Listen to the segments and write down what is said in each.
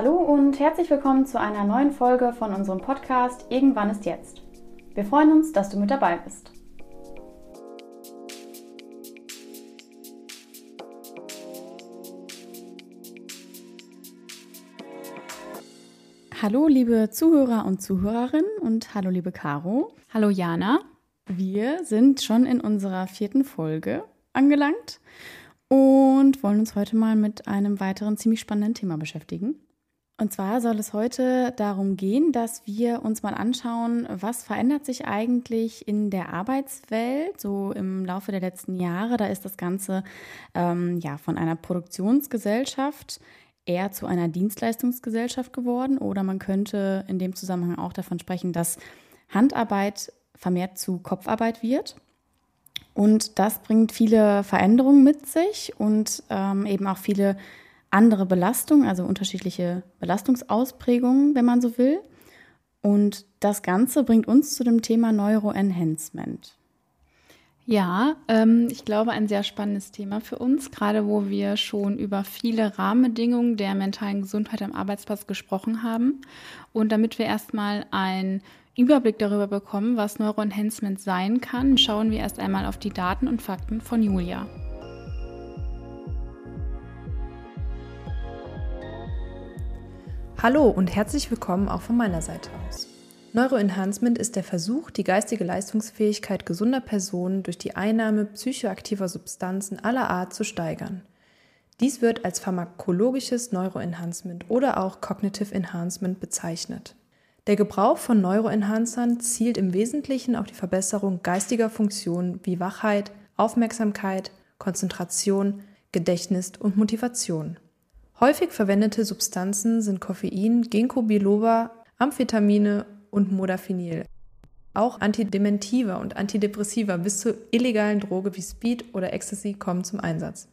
Hallo und herzlich willkommen zu einer neuen Folge von unserem Podcast Irgendwann ist jetzt. Wir freuen uns, dass du mit dabei bist. Hallo liebe Zuhörer und Zuhörerinnen und hallo liebe Caro. Hallo Jana. Wir sind schon in unserer vierten Folge angelangt und wollen uns heute mal mit einem weiteren ziemlich spannenden Thema beschäftigen. Und zwar soll es heute darum gehen, dass wir uns mal anschauen, was verändert sich eigentlich in der Arbeitswelt so im Laufe der letzten Jahre. Da ist das Ganze ähm, ja von einer Produktionsgesellschaft eher zu einer Dienstleistungsgesellschaft geworden. Oder man könnte in dem Zusammenhang auch davon sprechen, dass Handarbeit vermehrt zu Kopfarbeit wird. Und das bringt viele Veränderungen mit sich und ähm, eben auch viele andere Belastungen, also unterschiedliche Belastungsausprägungen, wenn man so will. Und das Ganze bringt uns zu dem Thema Neuroenhancement. Ja, ähm, ich glaube, ein sehr spannendes Thema für uns, gerade wo wir schon über viele Rahmenbedingungen der mentalen Gesundheit am Arbeitsplatz gesprochen haben. Und damit wir erstmal einen Überblick darüber bekommen, was Neuroenhancement sein kann, schauen wir erst einmal auf die Daten und Fakten von Julia. Hallo und herzlich willkommen auch von meiner Seite aus. Neuroenhancement ist der Versuch, die geistige Leistungsfähigkeit gesunder Personen durch die Einnahme psychoaktiver Substanzen aller Art zu steigern. Dies wird als pharmakologisches Neuroenhancement oder auch Cognitive Enhancement bezeichnet. Der Gebrauch von Neuroenhancern zielt im Wesentlichen auf die Verbesserung geistiger Funktionen wie Wachheit, Aufmerksamkeit, Konzentration, Gedächtnis und Motivation. Häufig verwendete Substanzen sind Koffein, Ginkgo biloba, Amphetamine und Modafinil. Auch Antidementiva und Antidepressiva bis zur illegalen Droge wie Speed oder Ecstasy kommen zum Einsatz.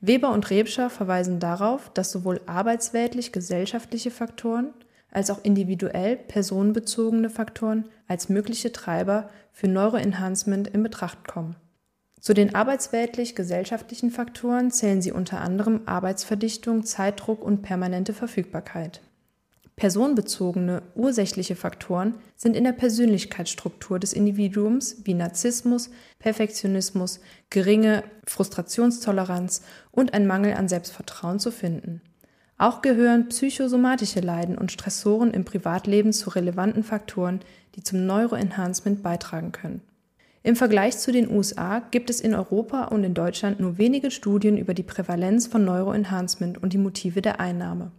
Weber und Rebscher verweisen darauf, dass sowohl arbeitsweltlich gesellschaftliche Faktoren als auch individuell personenbezogene Faktoren als mögliche Treiber für Neuroenhancement in Betracht kommen. Zu den arbeitsweltlich-gesellschaftlichen Faktoren zählen sie unter anderem Arbeitsverdichtung, Zeitdruck und permanente Verfügbarkeit. Personenbezogene ursächliche Faktoren sind in der Persönlichkeitsstruktur des Individuums wie Narzissmus, Perfektionismus, geringe Frustrationstoleranz und ein Mangel an Selbstvertrauen zu finden. Auch gehören psychosomatische Leiden und Stressoren im Privatleben zu relevanten Faktoren, die zum Neuroenhancement beitragen können. Im Vergleich zu den USA gibt es in Europa und in Deutschland nur wenige Studien über die Prävalenz von Neuroenhancement und die Motive der Einnahme.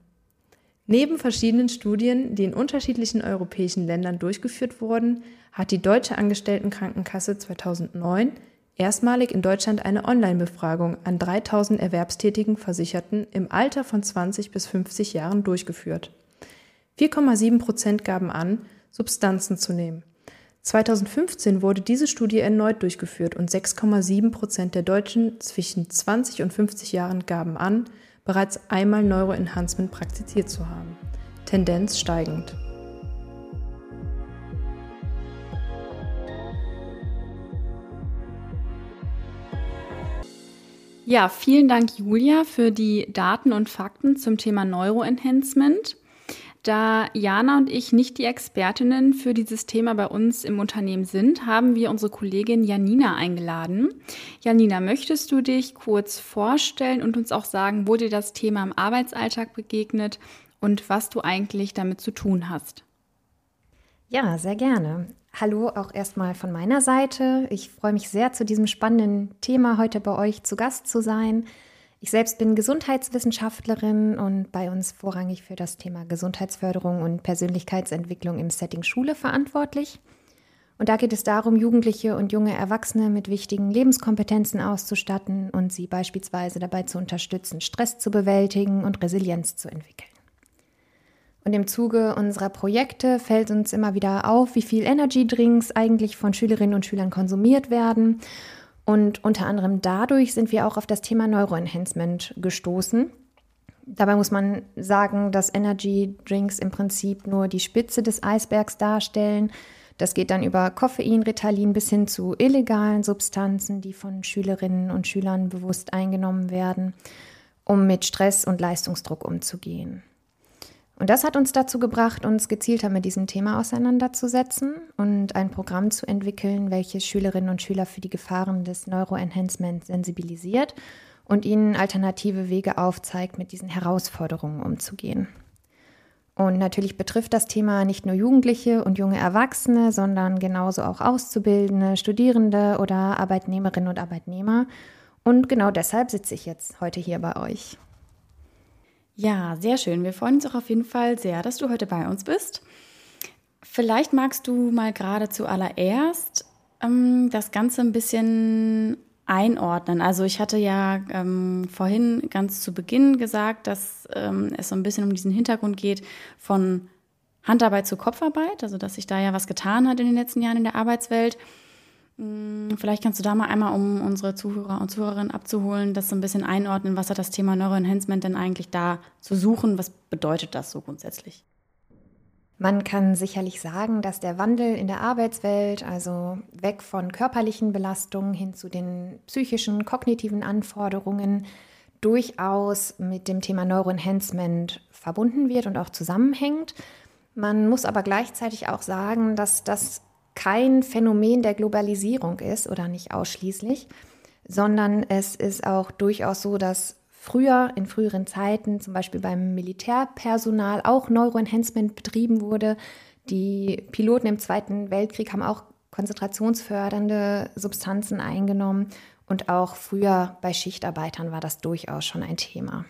Neben verschiedenen Studien, die in unterschiedlichen europäischen Ländern durchgeführt wurden, hat die Deutsche Angestelltenkrankenkasse 2009 erstmalig in Deutschland eine Online-Befragung an 3000 erwerbstätigen Versicherten im Alter von 20 bis 50 Jahren durchgeführt. 4,7 Prozent gaben an, Substanzen zu nehmen. 2015 wurde diese Studie erneut durchgeführt und 6,7 Prozent der Deutschen zwischen 20 und 50 Jahren gaben an, bereits einmal Neuroenhancement praktiziert zu haben. Tendenz steigend. Ja, vielen Dank, Julia, für die Daten und Fakten zum Thema Neuroenhancement. Da Jana und ich nicht die Expertinnen für dieses Thema bei uns im Unternehmen sind, haben wir unsere Kollegin Janina eingeladen. Janina, möchtest du dich kurz vorstellen und uns auch sagen, wo dir das Thema im Arbeitsalltag begegnet und was du eigentlich damit zu tun hast? Ja, sehr gerne. Hallo auch erstmal von meiner Seite. Ich freue mich sehr, zu diesem spannenden Thema heute bei euch zu Gast zu sein. Ich selbst bin Gesundheitswissenschaftlerin und bei uns vorrangig für das Thema Gesundheitsförderung und Persönlichkeitsentwicklung im Setting Schule verantwortlich. Und da geht es darum, Jugendliche und junge Erwachsene mit wichtigen Lebenskompetenzen auszustatten und sie beispielsweise dabei zu unterstützen, Stress zu bewältigen und Resilienz zu entwickeln. Und im Zuge unserer Projekte fällt uns immer wieder auf, wie viel Energy Drinks eigentlich von Schülerinnen und Schülern konsumiert werden und unter anderem dadurch sind wir auch auf das Thema Neuroenhancement gestoßen. Dabei muss man sagen, dass Energy Drinks im Prinzip nur die Spitze des Eisbergs darstellen. Das geht dann über Koffein, Ritalin bis hin zu illegalen Substanzen, die von Schülerinnen und Schülern bewusst eingenommen werden, um mit Stress und Leistungsdruck umzugehen. Und das hat uns dazu gebracht, uns gezielter mit diesem Thema auseinanderzusetzen und ein Programm zu entwickeln, welches Schülerinnen und Schüler für die Gefahren des Neuroenhancement sensibilisiert und ihnen alternative Wege aufzeigt, mit diesen Herausforderungen umzugehen. Und natürlich betrifft das Thema nicht nur Jugendliche und junge Erwachsene, sondern genauso auch Auszubildende, Studierende oder Arbeitnehmerinnen und Arbeitnehmer. Und genau deshalb sitze ich jetzt heute hier bei euch. Ja, sehr schön. Wir freuen uns auch auf jeden Fall sehr, dass du heute bei uns bist. Vielleicht magst du mal gerade zuallererst ähm, das Ganze ein bisschen einordnen. Also ich hatte ja ähm, vorhin ganz zu Beginn gesagt, dass ähm, es so ein bisschen um diesen Hintergrund geht von Handarbeit zu Kopfarbeit, also dass sich da ja was getan hat in den letzten Jahren in der Arbeitswelt. Hm, vielleicht kannst du da mal einmal, um unsere Zuhörer und Zuhörerinnen abzuholen, das so ein bisschen einordnen. Was hat das Thema Neuroenhancement denn eigentlich da zu suchen? Was bedeutet das so grundsätzlich? Man kann sicherlich sagen, dass der Wandel in der Arbeitswelt, also weg von körperlichen Belastungen hin zu den psychischen, kognitiven Anforderungen, durchaus mit dem Thema Neuroenhancement verbunden wird und auch zusammenhängt. Man muss aber gleichzeitig auch sagen, dass das kein Phänomen der Globalisierung ist oder nicht ausschließlich, sondern es ist auch durchaus so, dass früher, in früheren Zeiten, zum Beispiel beim Militärpersonal, auch Neuroenhancement betrieben wurde. Die Piloten im Zweiten Weltkrieg haben auch konzentrationsfördernde Substanzen eingenommen und auch früher bei Schichtarbeitern war das durchaus schon ein Thema.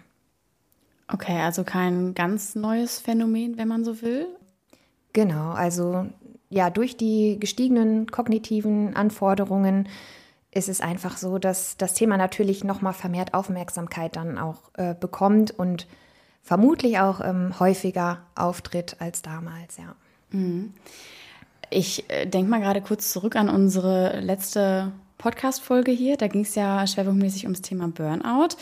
Okay, also kein ganz neues Phänomen, wenn man so will. Genau, also ja, durch die gestiegenen kognitiven Anforderungen ist es einfach so, dass das Thema natürlich nochmal vermehrt Aufmerksamkeit dann auch äh, bekommt und vermutlich auch ähm, häufiger auftritt als damals, ja. Mhm. Ich äh, denke mal gerade kurz zurück an unsere letzte Podcast-Folge hier. Da ging es ja schwerpunktmäßig ums Thema Burnout.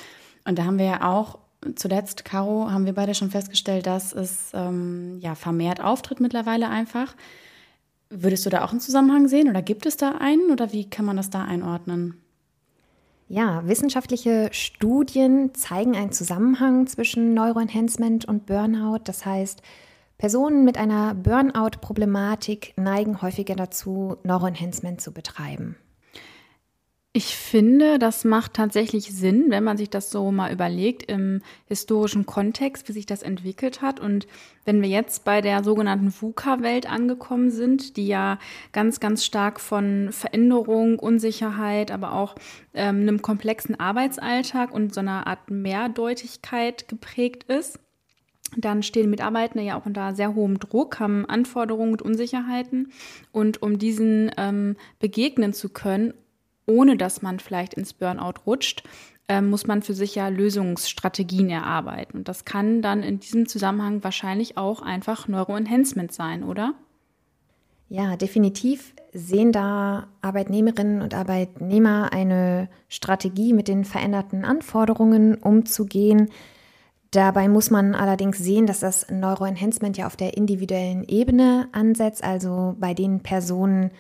Und da haben wir ja auch zuletzt, Caro, haben wir beide schon festgestellt, dass es ähm, ja vermehrt auftritt mittlerweile einfach. Würdest du da auch einen Zusammenhang sehen oder gibt es da einen oder wie kann man das da einordnen? Ja, wissenschaftliche Studien zeigen einen Zusammenhang zwischen Neuroenhancement und Burnout. Das heißt, Personen mit einer Burnout-Problematik neigen häufiger dazu, Neuroenhancement zu betreiben. Ich finde, das macht tatsächlich Sinn, wenn man sich das so mal überlegt im historischen Kontext, wie sich das entwickelt hat. Und wenn wir jetzt bei der sogenannten VUCA-Welt angekommen sind, die ja ganz, ganz stark von Veränderung, Unsicherheit, aber auch ähm, einem komplexen Arbeitsalltag und so einer Art Mehrdeutigkeit geprägt ist, dann stehen Mitarbeitende ja auch unter sehr hohem Druck, haben Anforderungen und Unsicherheiten. Und um diesen ähm, begegnen zu können, ohne dass man vielleicht ins Burnout rutscht, äh, muss man für sich ja Lösungsstrategien erarbeiten. Und das kann dann in diesem Zusammenhang wahrscheinlich auch einfach Neuroenhancement sein, oder? Ja, definitiv sehen da Arbeitnehmerinnen und Arbeitnehmer eine Strategie, mit den veränderten Anforderungen umzugehen. Dabei muss man allerdings sehen, dass das Neuroenhancement ja auf der individuellen Ebene ansetzt, also bei den Personen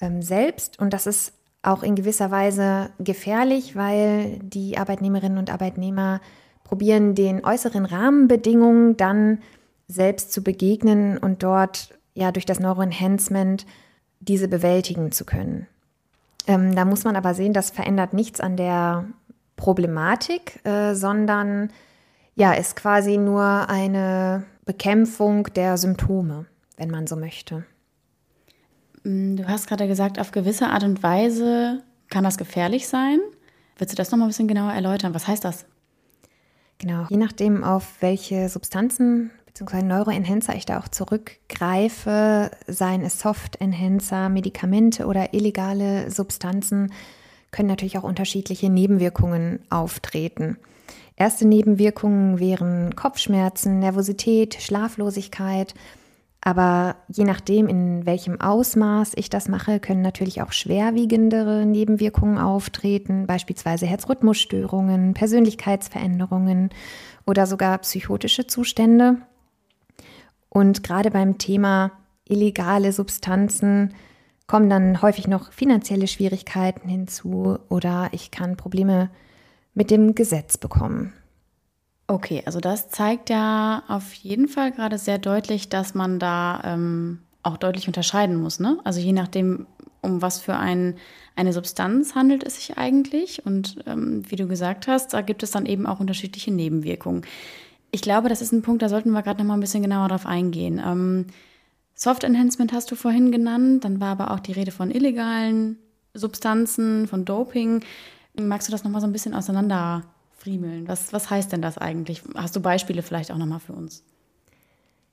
ähm, selbst. Und das ist auch in gewisser Weise gefährlich, weil die Arbeitnehmerinnen und Arbeitnehmer probieren, den äußeren Rahmenbedingungen dann selbst zu begegnen und dort ja durch das Neuroenhancement diese bewältigen zu können. Ähm, da muss man aber sehen, das verändert nichts an der Problematik, äh, sondern ja, ist quasi nur eine Bekämpfung der Symptome, wenn man so möchte. Mm, du hast gerade gesagt, auf gewisse Art und Weise kann das gefährlich sein. Willst du das noch mal ein bisschen genauer erläutern? Was heißt das? Genau, je nachdem, auf welche Substanzen bzw. Neuroenhancer ich da auch zurückgreife, seien es Soft-Enhancer, Medikamente oder illegale Substanzen, können natürlich auch unterschiedliche Nebenwirkungen auftreten. Erste Nebenwirkungen wären Kopfschmerzen, Nervosität, Schlaflosigkeit, aber je nachdem, in welchem Ausmaß ich das mache, können natürlich auch schwerwiegendere Nebenwirkungen auftreten, beispielsweise Herzrhythmusstörungen, Persönlichkeitsveränderungen oder sogar psychotische Zustände. Und gerade beim Thema illegale Substanzen kommen dann häufig noch finanzielle Schwierigkeiten hinzu oder ich kann Probleme mit dem Gesetz bekommen. Okay, also das zeigt ja auf jeden Fall gerade sehr deutlich, dass man da ähm, auch deutlich unterscheiden muss. Ne? Also je nachdem, um was für ein, eine Substanz handelt es sich eigentlich. Und ähm, wie du gesagt hast, da gibt es dann eben auch unterschiedliche Nebenwirkungen. Ich glaube, das ist ein Punkt, da sollten wir gerade noch mal ein bisschen genauer drauf eingehen. Ähm, Soft Enhancement hast du vorhin genannt, dann war aber auch die Rede von illegalen Substanzen, von Doping. Magst du das noch mal so ein bisschen auseinander Friemeln. Was, was heißt denn das eigentlich? Hast du Beispiele vielleicht auch nochmal für uns?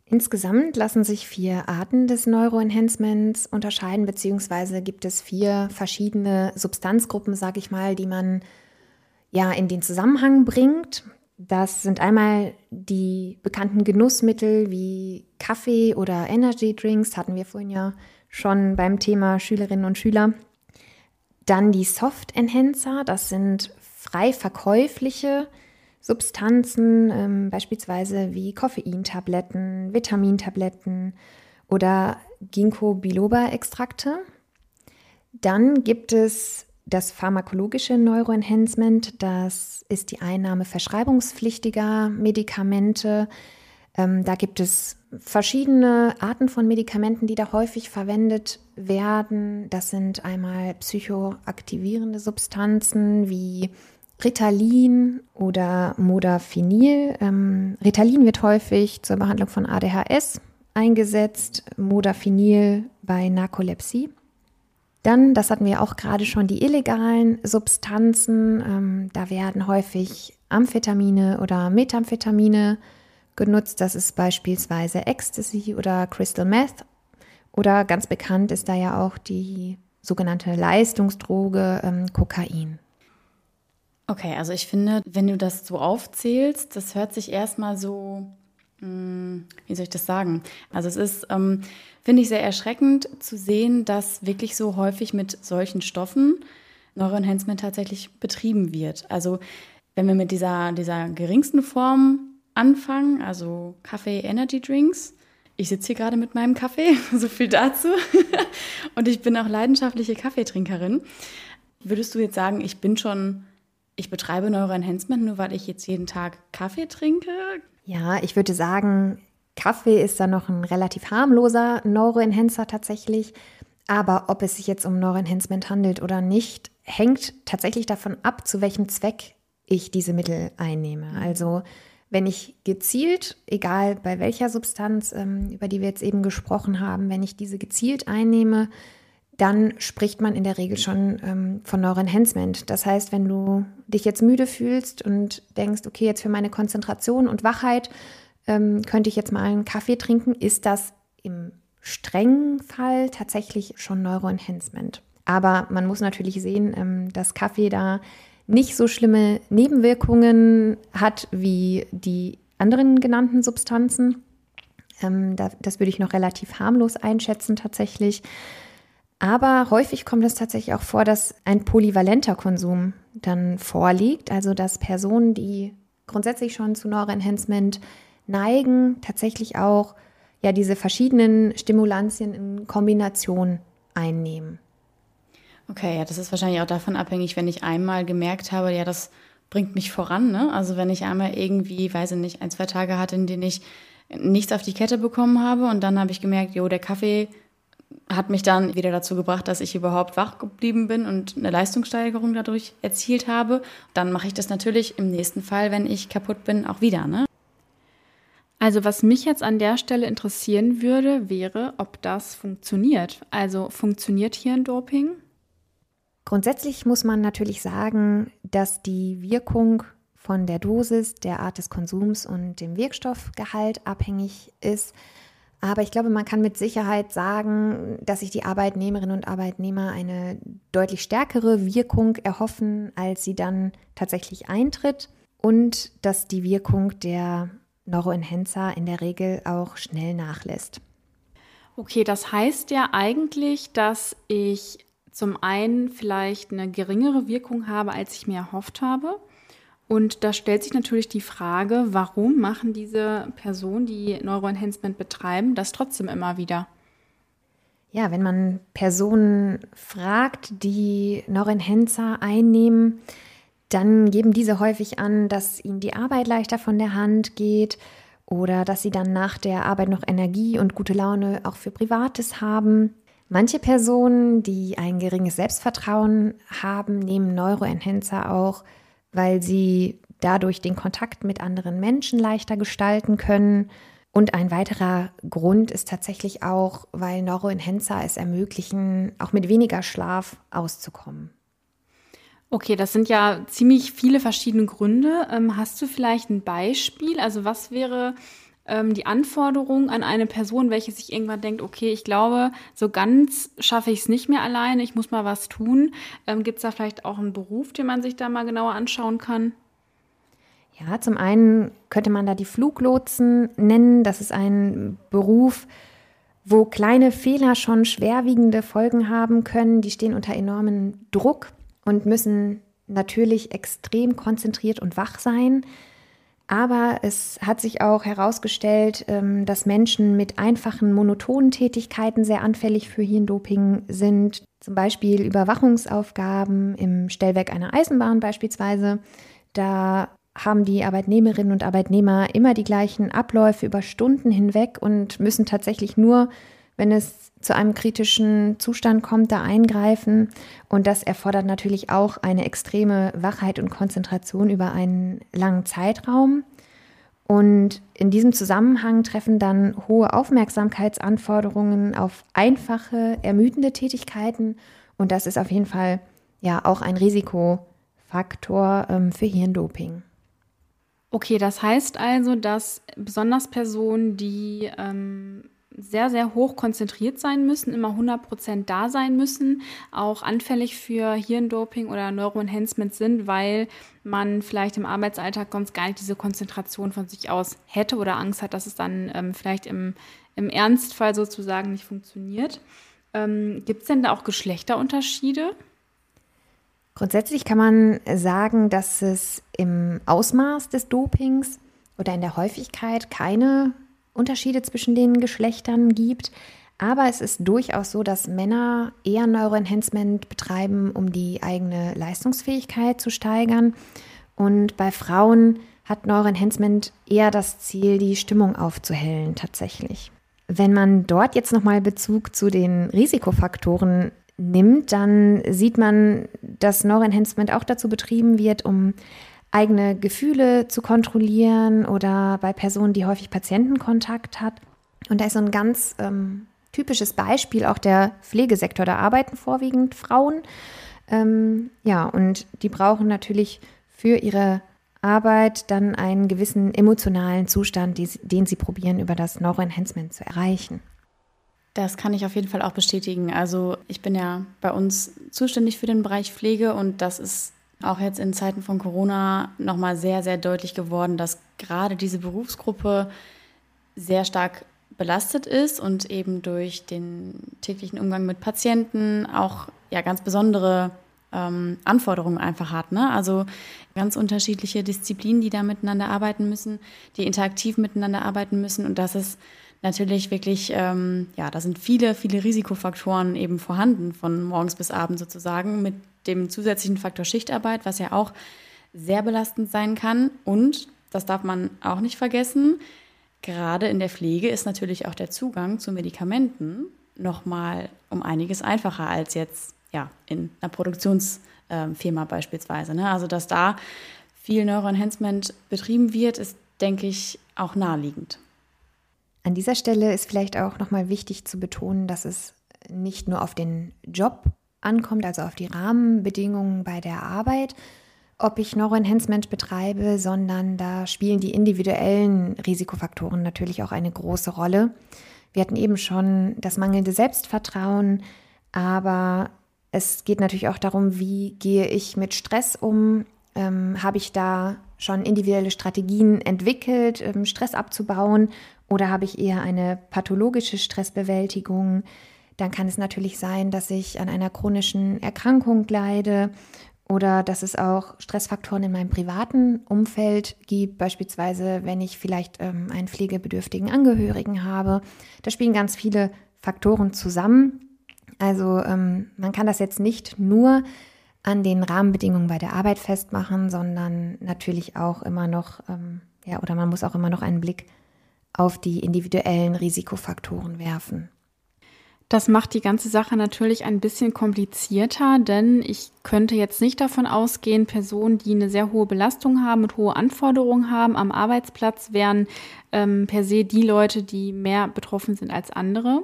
Insgesamt lassen sich vier Arten des Neuroenhancements unterscheiden, beziehungsweise gibt es vier verschiedene Substanzgruppen, sage ich mal, die man ja in den Zusammenhang bringt. Das sind einmal die bekannten Genussmittel wie Kaffee oder Energy Drinks, hatten wir vorhin ja schon beim Thema Schülerinnen und Schüler. Dann die Soft Enhancer, das sind frei verkäufliche Substanzen, ähm, beispielsweise wie Koffeintabletten, Vitamintabletten oder Ginkgo biloba-Extrakte. Dann gibt es das pharmakologische Neuroenhancement, das ist die Einnahme verschreibungspflichtiger Medikamente. Ähm, da gibt es verschiedene Arten von Medikamenten, die da häufig verwendet werden. Das sind einmal psychoaktivierende Substanzen wie Ritalin oder Modafinil. Ähm, Ritalin wird häufig zur Behandlung von ADHS eingesetzt, Modafinil bei Narkolepsie. Dann, das hatten wir auch gerade schon, die illegalen Substanzen. Ähm, da werden häufig Amphetamine oder Methamphetamine genutzt. Das ist beispielsweise Ecstasy oder Crystal Meth. Oder ganz bekannt ist da ja auch die sogenannte Leistungsdroge ähm, Kokain. Okay, also ich finde, wenn du das so aufzählst, das hört sich erstmal so, hm, wie soll ich das sagen? Also es ist, ähm, finde ich, sehr erschreckend zu sehen, dass wirklich so häufig mit solchen Stoffen Neuroenhancement tatsächlich betrieben wird. Also wenn wir mit dieser, dieser geringsten Form anfangen, also Kaffee Energy Drinks, ich sitze hier gerade mit meinem Kaffee, so viel dazu. Und ich bin auch leidenschaftliche Kaffeetrinkerin. Würdest du jetzt sagen, ich bin schon ich betreibe Neuroenhancement nur, weil ich jetzt jeden Tag Kaffee trinke? Ja, ich würde sagen, Kaffee ist da noch ein relativ harmloser Neuroenhancer tatsächlich. Aber ob es sich jetzt um Neuroenhancement handelt oder nicht, hängt tatsächlich davon ab, zu welchem Zweck ich diese Mittel einnehme. Mhm. Also wenn ich gezielt, egal bei welcher Substanz, ähm, über die wir jetzt eben gesprochen haben, wenn ich diese gezielt einnehme, dann spricht man in der Regel schon ähm, von Neuroenhancement. Das heißt, wenn du dich jetzt müde fühlst und denkst, okay, jetzt für meine Konzentration und Wachheit ähm, könnte ich jetzt mal einen Kaffee trinken, ist das im strengen Fall tatsächlich schon Neuroenhancement. Aber man muss natürlich sehen, dass Kaffee da nicht so schlimme Nebenwirkungen hat wie die anderen genannten Substanzen. Ähm, da, das würde ich noch relativ harmlos einschätzen tatsächlich. Aber häufig kommt es tatsächlich auch vor, dass ein polyvalenter Konsum dann vorliegt, also dass Personen, die grundsätzlich schon zu Neuroenhancement neigen, tatsächlich auch ja diese verschiedenen Stimulantien in Kombination einnehmen. Okay, ja, das ist wahrscheinlich auch davon abhängig, wenn ich einmal gemerkt habe, ja, das bringt mich voran, ne? Also wenn ich einmal irgendwie, weiß ich nicht, ein, zwei Tage hatte, in denen ich nichts auf die Kette bekommen habe und dann habe ich gemerkt, jo, der Kaffee hat mich dann wieder dazu gebracht, dass ich überhaupt wach geblieben bin und eine Leistungssteigerung dadurch erzielt habe. Dann mache ich das natürlich im nächsten Fall, wenn ich kaputt bin, auch wieder. Ne? Also was mich jetzt an der Stelle interessieren würde, wäre, ob das funktioniert. Also funktioniert hier ein Doping? Grundsätzlich muss man natürlich sagen, dass die Wirkung von der Dosis, der Art des Konsums und dem Wirkstoffgehalt abhängig ist. Aber ich glaube, man kann mit Sicherheit sagen, dass sich die Arbeitnehmerinnen und Arbeitnehmer eine deutlich stärkere Wirkung erhoffen, als sie dann tatsächlich eintritt und dass die Wirkung der Neuroenhancer in der Regel auch schnell nachlässt. Okay, das heißt ja eigentlich, dass ich zum einen vielleicht eine geringere Wirkung habe, als ich mir erhofft habe. Und da stellt sich natürlich die Frage, warum machen diese Personen, die Neuroenhancement betreiben, das trotzdem immer wieder? Ja, wenn man Personen fragt, die Neuroenhancer einnehmen, dann geben diese häufig an, dass ihnen die Arbeit leichter von der Hand geht oder dass sie dann nach der Arbeit noch Energie und gute Laune auch für Privates haben. Manche Personen, die ein geringes Selbstvertrauen haben, nehmen Neuroenhancer auch, weil sie dadurch den Kontakt mit anderen Menschen leichter gestalten können. Und ein weiterer Grund ist tatsächlich auch, weil Neuroenhancer es ermöglichen, auch mit weniger Schlaf auszukommen. Okay, das sind ja ziemlich viele verschiedene Gründe. Ähm, hast du vielleicht ein Beispiel? Also was wäre ähm, die Anforderung an eine Person, welche sich irgendwann denkt, okay, ich glaube, so ganz schaffe ich es nicht mehr alleine, ich muss mal was tun. Ähm, Gibt es da vielleicht auch einen Beruf, den man sich da mal genauer anschauen kann? Ja, zum einen könnte man da die Fluglotsen nennen. Das ist ein Beruf, wo kleine Fehler schon schwerwiegende Folgen haben können. Die stehen unter enormem Druck und müssen natürlich extrem konzentriert und wach sein. Aber es hat sich auch herausgestellt, ähm, dass Menschen mit einfachen, monotonen Tätigkeiten sehr anfällig für Hirndoping sind. Zum Beispiel Überwachungsaufgaben im Stellwerk einer Eisenbahn beispielsweise. Da haben die Arbeitnehmerinnen und Arbeitnehmer immer die gleichen Abläufe über Stunden hinweg und müssen tatsächlich nur, wenn es zu einem kritischen Zustand kommt, da eingreifen. Und das erfordert natürlich auch eine extreme Wachheit und Konzentration über einen langen Zeitraum. Und in diesem Zusammenhang treffen dann hohe Aufmerksamkeitsanforderungen auf einfache, ermüdende Tätigkeiten. Und das ist auf jeden Fall ja auch ein Risikofaktor ähm, für Hirndoping. Okay, das heißt also, dass besonders Personen, die ähm, sehr, sehr hoch konzentriert sein müssen, immer 100% da sein müssen, auch anfällig für Hirndoping oder Neuroenhancement sind, weil man vielleicht im Arbeitsalltag sonst gar nicht diese Konzentration von sich aus hätte oder Angst hat, dass es dann ähm, vielleicht im, im Ernstfall sozusagen nicht funktioniert. Ähm, Gibt es denn da auch Geschlechterunterschiede? Grundsätzlich kann man sagen, dass es im Ausmaß des Dopings oder in der Häufigkeit keine Unterschiede zwischen den Geschlechtern gibt. Aber es ist durchaus so, dass Männer eher Neuroenhancement betreiben, um die eigene Leistungsfähigkeit zu steigern. Und bei Frauen hat Neuroenhancement eher das Ziel, die Stimmung aufzuhellen tatsächlich. Wenn man dort jetzt nochmal Bezug zu den Risikofaktoren nimmt, dann sieht man, dass Neuroenhancement auch dazu betrieben wird, um eigene Gefühle zu kontrollieren oder bei Personen, die häufig Patientenkontakt hat. Und da ist so ein ganz ähm, typisches Beispiel auch der Pflegesektor. Da arbeiten vorwiegend Frauen. Ähm, ja, und die brauchen natürlich für ihre Arbeit dann einen gewissen emotionalen Zustand, die, den sie probieren, über das Neuroenhancement zu erreichen. Das kann ich auf jeden Fall auch bestätigen. Also ich bin ja bei uns zuständig für den Bereich Pflege und das ist auch jetzt in Zeiten von Corona nochmal sehr, sehr deutlich geworden, dass gerade diese Berufsgruppe sehr stark belastet ist und eben durch den täglichen Umgang mit Patienten auch ja ganz besondere ähm, Anforderungen einfach hat. Ne? Also ganz unterschiedliche Disziplinen, die da miteinander arbeiten müssen, die interaktiv miteinander arbeiten müssen. Und das ist natürlich wirklich, ähm, ja, da sind viele, viele Risikofaktoren eben vorhanden, von morgens bis abends sozusagen, mit dem zusätzlichen Faktor Schichtarbeit, was ja auch sehr belastend sein kann. Und, das darf man auch nicht vergessen, gerade in der Pflege ist natürlich auch der Zugang zu Medikamenten nochmal um einiges einfacher als jetzt ja, in einer Produktionsfirma beispielsweise. Ne? Also, dass da viel Neuroenhancement betrieben wird, ist, denke ich, auch naheliegend. An dieser Stelle ist vielleicht auch nochmal wichtig zu betonen, dass es nicht nur auf den Job ankommt, also auf die Rahmenbedingungen bei der Arbeit, ob ich Neuroenhancement betreibe, sondern da spielen die individuellen Risikofaktoren natürlich auch eine große Rolle. Wir hatten eben schon das mangelnde Selbstvertrauen, aber es geht natürlich auch darum, wie gehe ich mit Stress um? Ähm, habe ich da schon individuelle Strategien entwickelt, ähm, Stress abzubauen oder habe ich eher eine pathologische Stressbewältigung? Dann kann es natürlich sein, dass ich an einer chronischen Erkrankung leide oder dass es auch Stressfaktoren in meinem privaten Umfeld gibt, beispielsweise wenn ich vielleicht ähm, einen pflegebedürftigen Angehörigen habe. Da spielen ganz viele Faktoren zusammen. Also ähm, man kann das jetzt nicht nur an den Rahmenbedingungen bei der Arbeit festmachen, sondern natürlich auch immer noch, ähm, ja, oder man muss auch immer noch einen Blick auf die individuellen Risikofaktoren werfen. Das macht die ganze Sache natürlich ein bisschen komplizierter, denn ich könnte jetzt nicht davon ausgehen, Personen, die eine sehr hohe Belastung haben und hohe Anforderungen haben am Arbeitsplatz, wären ähm, per se die Leute, die mehr betroffen sind als andere.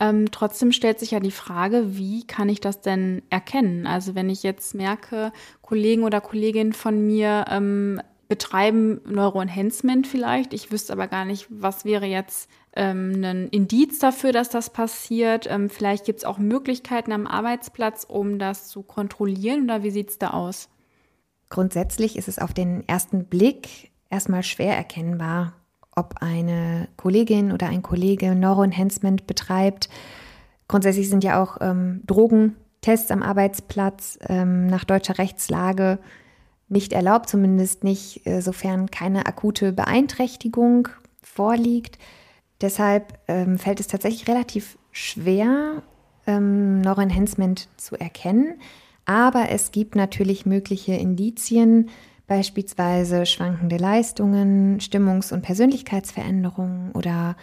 Ähm, trotzdem stellt sich ja die Frage, wie kann ich das denn erkennen? Also wenn ich jetzt merke, Kollegen oder Kolleginnen von mir ähm, betreiben Neuroenhancement vielleicht. Ich wüsste aber gar nicht, was wäre jetzt ähm, ein Indiz dafür, dass das passiert. Ähm, vielleicht gibt es auch Möglichkeiten am Arbeitsplatz, um das zu kontrollieren oder wie sieht es da aus? Grundsätzlich ist es auf den ersten Blick erstmal schwer erkennbar, ob eine Kollegin oder ein Kollege Neuroenhancement betreibt. Grundsätzlich sind ja auch ähm, Drogentests am Arbeitsplatz ähm, nach deutscher Rechtslage nicht erlaubt, zumindest nicht, äh, sofern keine akute Beeinträchtigung vorliegt. Deshalb ähm, fällt es tatsächlich relativ schwer, ähm, Neuroenhancement zu erkennen. Aber es gibt natürlich mögliche Indizien, beispielsweise schwankende Leistungen, Stimmungs- und Persönlichkeitsveränderungen oder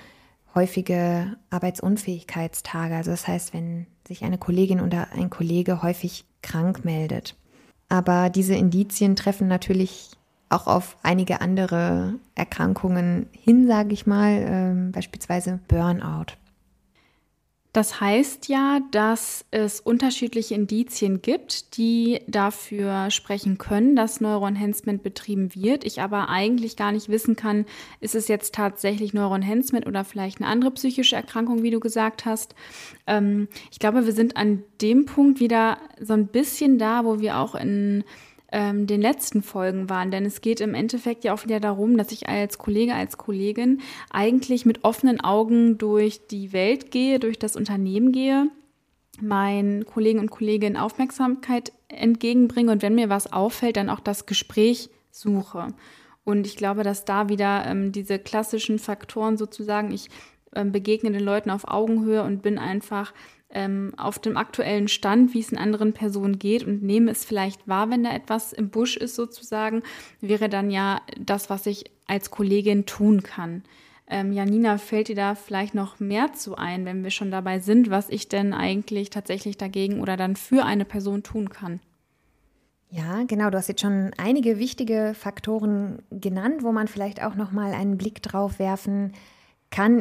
häufige Arbeitsunfähigkeitstage. Also das heißt, wenn sich eine Kollegin oder ein Kollege häufig krank meldet. Aber diese Indizien treffen natürlich auch auf einige andere Erkrankungen hin, sage ich mal, ähm, beispielsweise Burnout. Das heißt ja, dass es unterschiedliche Indizien gibt, die dafür sprechen können, dass Neuroenhancement betrieben wird. Ich aber eigentlich gar nicht wissen kann, ist es jetzt tatsächlich Neuroenhancement oder vielleicht eine andere psychische Erkrankung, wie du gesagt hast. Ähm, ich glaube, wir sind an dem Punkt wieder so ein bisschen da, wo wir auch in ähm, den letzten Folgen waren. Denn es geht im Endeffekt ja auch wieder darum, dass ich als Kollege, als Kollegin eigentlich mit offenen Augen durch die Welt gehe, durch das Unternehmen gehe meinen Kollegen und Kolleginnen Aufmerksamkeit entgegenbringe und wenn mir was auffällt, dann auch das Gespräch suche. Und ich glaube, dass da wieder ähm, diese klassischen Faktoren sozusagen, ich ähm, begegne den Leuten auf Augenhöhe und bin einfach ähm, auf dem aktuellen Stand, wie es in anderen Personen geht und nehme es vielleicht wahr, wenn da etwas im Busch ist sozusagen, wäre dann ja das, was ich als Kollegin tun kann. Ähm, Janina, fällt dir da vielleicht noch mehr zu ein, wenn wir schon dabei sind, was ich denn eigentlich tatsächlich dagegen oder dann für eine Person tun kann? Ja, genau. Du hast jetzt schon einige wichtige Faktoren genannt, wo man vielleicht auch noch mal einen Blick drauf werfen kann,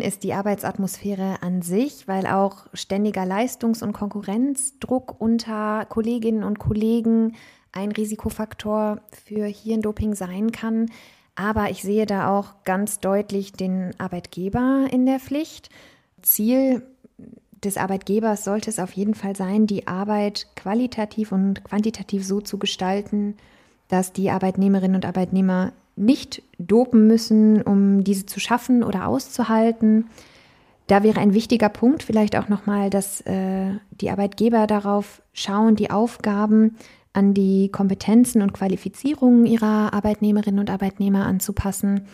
ist die Arbeitsatmosphäre an sich, weil auch ständiger Leistungs- und Konkurrenzdruck unter Kolleginnen und Kollegen ein Risikofaktor für Hirndoping sein kann. Aber ich sehe da auch ganz deutlich den Arbeitgeber in der Pflicht. Ziel des Arbeitgebers sollte es auf jeden Fall sein, die Arbeit qualitativ und quantitativ so zu gestalten, dass die Arbeitnehmerinnen und Arbeitnehmer nicht dopen müssen, um diese zu schaffen oder auszuhalten. Da wäre ein wichtiger Punkt vielleicht auch nochmal, dass äh, die Arbeitgeber darauf schauen, die Aufgaben an die Kompetenzen und Qualifizierungen ihrer Arbeitnehmerinnen und Arbeitnehmer anzupassen.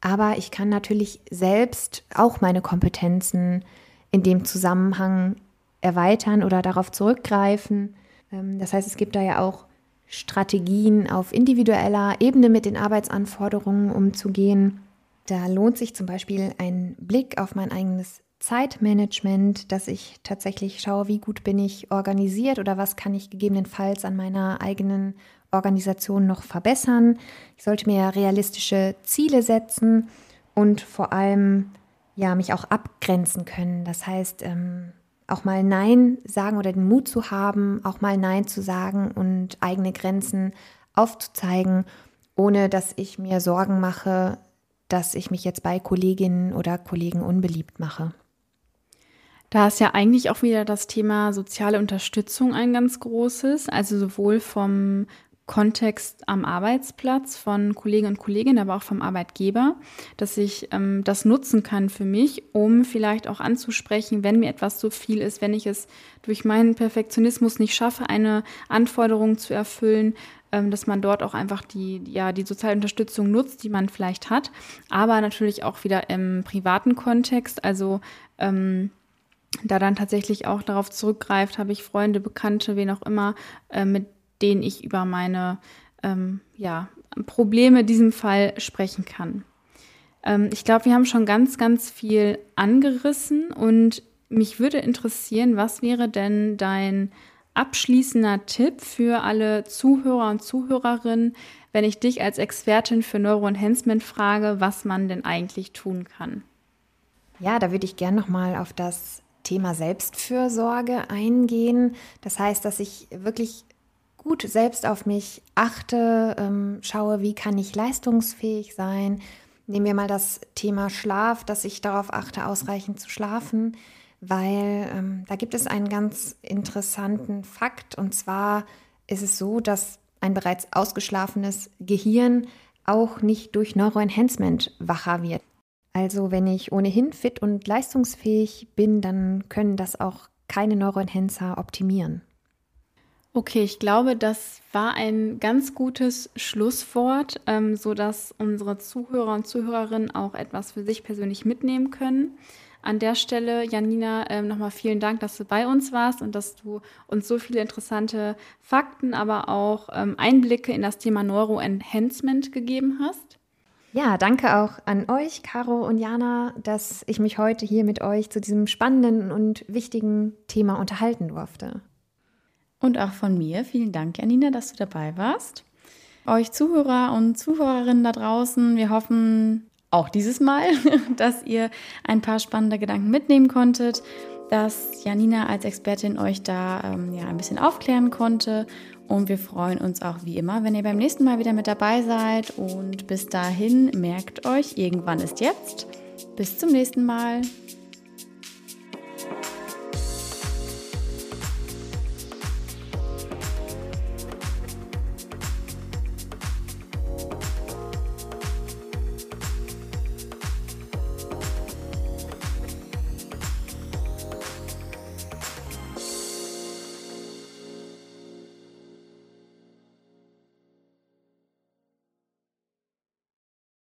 Aber ich kann natürlich selbst auch meine Kompetenzen in dem Zusammenhang erweitern oder darauf zurückgreifen. Ähm, das heißt, es gibt da ja auch Strategien auf individueller Ebene mit den Arbeitsanforderungen umzugehen. Da lohnt sich zum Beispiel ein Blick auf mein eigenes Zeitmanagement, dass ich tatsächlich schaue, wie gut bin ich organisiert oder was kann ich gegebenenfalls an meiner eigenen Organisation noch verbessern. Ich sollte mir realistische Ziele setzen und vor allem ja mich auch abgrenzen können. Das heißt, ähm, auch mal Nein sagen oder den Mut zu haben, auch mal Nein zu sagen und eigene Grenzen aufzuzeigen, ohne dass ich mir Sorgen mache, dass ich mich jetzt bei Kolleginnen oder Kollegen unbeliebt mache. Da ist ja eigentlich auch wieder das Thema soziale Unterstützung ein ganz großes, also sowohl vom Kontext am Arbeitsplatz von Kollegen und Kolleginnen, aber auch vom Arbeitgeber, dass ich ähm, das nutzen kann für mich, um vielleicht auch anzusprechen, wenn mir etwas zu viel ist, wenn ich es durch meinen Perfektionismus nicht schaffe, eine Anforderung zu erfüllen, ähm, dass man dort auch einfach die, ja, die soziale Unterstützung nutzt, die man vielleicht hat, aber natürlich auch wieder im privaten Kontext, also ähm, da dann tatsächlich auch darauf zurückgreift, habe ich Freunde, Bekannte, wen auch immer, äh, mit denen ich über meine ähm, ja, Probleme in diesem Fall sprechen kann. Ähm, ich glaube, wir haben schon ganz, ganz viel angerissen und mich würde interessieren, was wäre denn dein abschließender Tipp für alle Zuhörer und Zuhörerinnen, wenn ich dich als Expertin für Neuroenhancement frage, was man denn eigentlich tun kann? Ja, da würde ich gerne nochmal auf das Thema Selbstfürsorge eingehen. Das heißt, dass ich wirklich gut selbst auf mich achte, ähm, schaue, wie kann ich leistungsfähig sein. Nehmen wir mal das Thema Schlaf, dass ich darauf achte, ausreichend zu schlafen, weil ähm, da gibt es einen ganz interessanten Fakt und zwar ist es so, dass ein bereits ausgeschlafenes Gehirn auch nicht durch Neuroenhancement wacher wird. Also wenn ich ohnehin fit und leistungsfähig bin, dann können das auch keine Neuroenhancer optimieren. Okay, ich glaube, das war ein ganz gutes Schlusswort, ähm, sodass unsere Zuhörer und Zuhörerinnen auch etwas für sich persönlich mitnehmen können. An der Stelle, Janina, ähm, nochmal vielen Dank, dass du bei uns warst und dass du uns so viele interessante Fakten, aber auch ähm, Einblicke in das Thema Neuroenhancement gegeben hast. Ja, danke auch an euch, Caro und Jana, dass ich mich heute hier mit euch zu diesem spannenden und wichtigen Thema unterhalten durfte. Und auch von mir vielen Dank, Janina, dass du dabei warst. Euch Zuhörer und Zuhörerinnen da draußen, wir hoffen auch dieses Mal, dass ihr ein paar spannende Gedanken mitnehmen konntet, dass Janina als Expertin euch da ähm, ja, ein bisschen aufklären konnte und wir freuen uns auch wie immer, wenn ihr beim nächsten Mal wieder mit dabei seid. Und bis dahin merkt euch, irgendwann ist jetzt. Bis zum nächsten Mal.